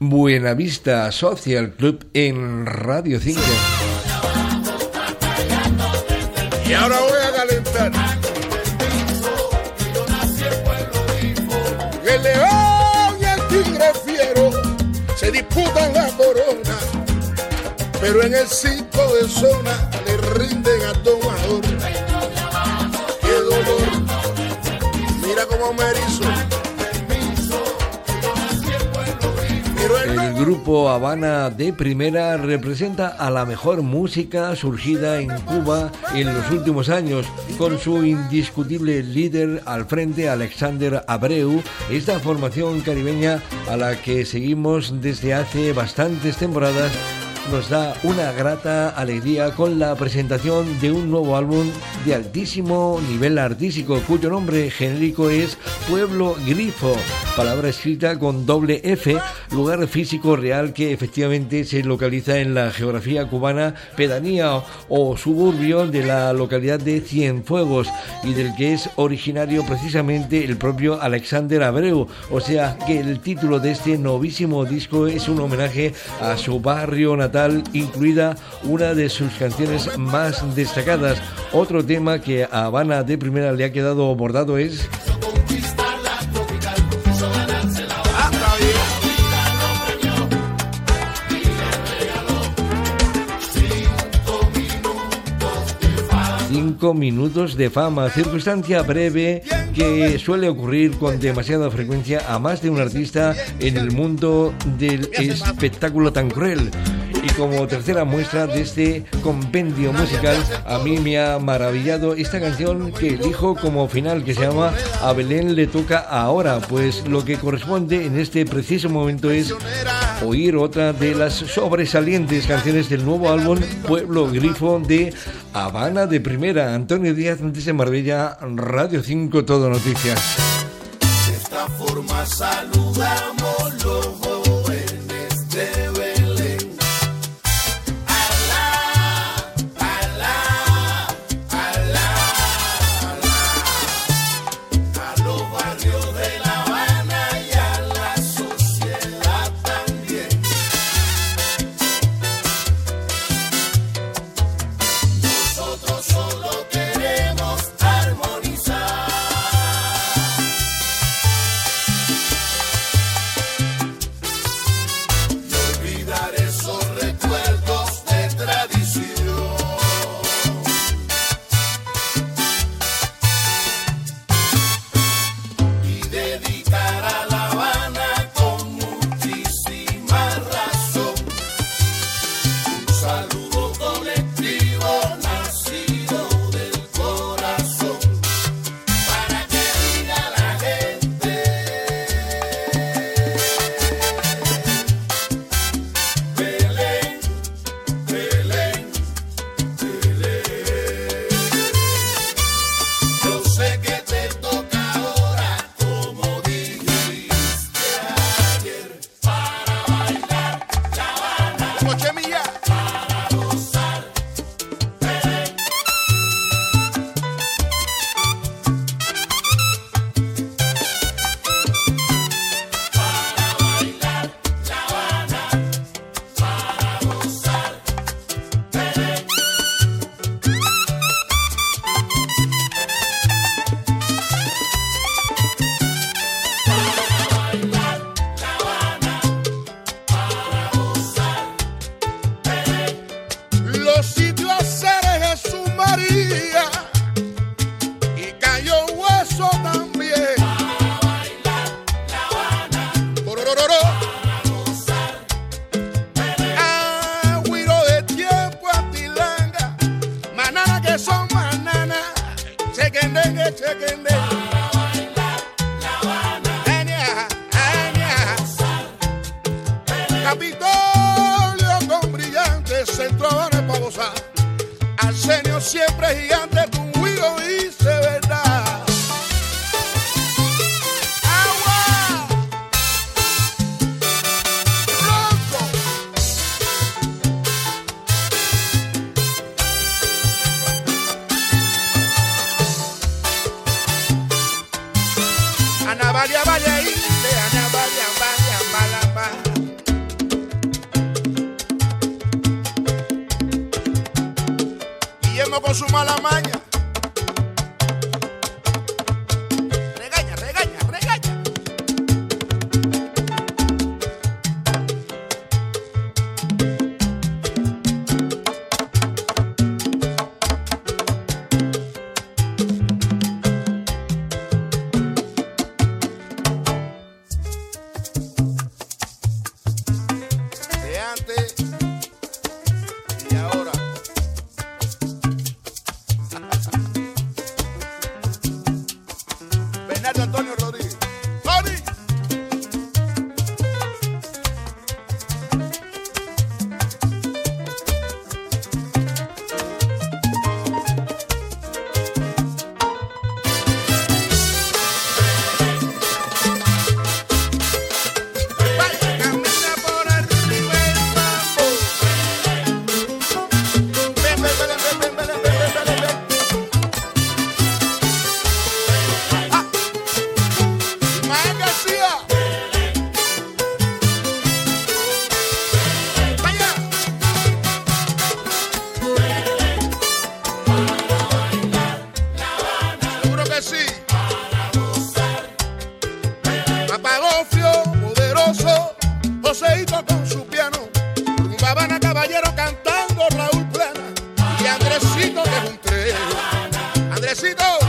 Buenavista Social Club en Radio 5. Y ahora voy a calentar. El león y el tigre fiero se disputan la corona, pero en el cinco de zona le rinden a tomador. Qué dolor. Mira cómo me erizo. Grupo Habana de Primera representa a la mejor música surgida en Cuba en los últimos años, con su indiscutible líder al frente, Alexander Abreu, esta formación caribeña a la que seguimos desde hace bastantes temporadas nos da una grata alegría con la presentación de un nuevo álbum de altísimo nivel artístico cuyo nombre genérico es Pueblo Grifo, palabra escrita con doble F, lugar físico real que efectivamente se localiza en la geografía cubana, pedanía o suburbio de la localidad de Cienfuegos y del que es originario precisamente el propio Alexander Abreu, o sea que el título de este novísimo disco es un homenaje a su barrio natal incluida una de sus canciones más destacadas. Otro tema que a Habana de primera le ha quedado bordado es... Cinco minutos de fama, circunstancia breve que suele ocurrir con demasiada frecuencia a más de un artista en el mundo del espectáculo tan cruel. Y como tercera muestra de este compendio musical, a mí me ha maravillado esta canción que elijo como final, que se llama A Belén le toca ahora, pues lo que corresponde en este preciso momento es oír otra de las sobresalientes canciones del nuevo álbum Pueblo Grifo de Habana de Primera. Antonio Díaz, de Marbella, Radio 5, Todo Noticias. De esta forma saludamos los Capitolio con brillantes centrones para gozar. Arsenio siempre gigante, vaya, vaya, vaya, vaya, con su mala maña. Bernardo Antonio. Caballero cantando Raúl Plana y Andresito que es un tren. Andresito.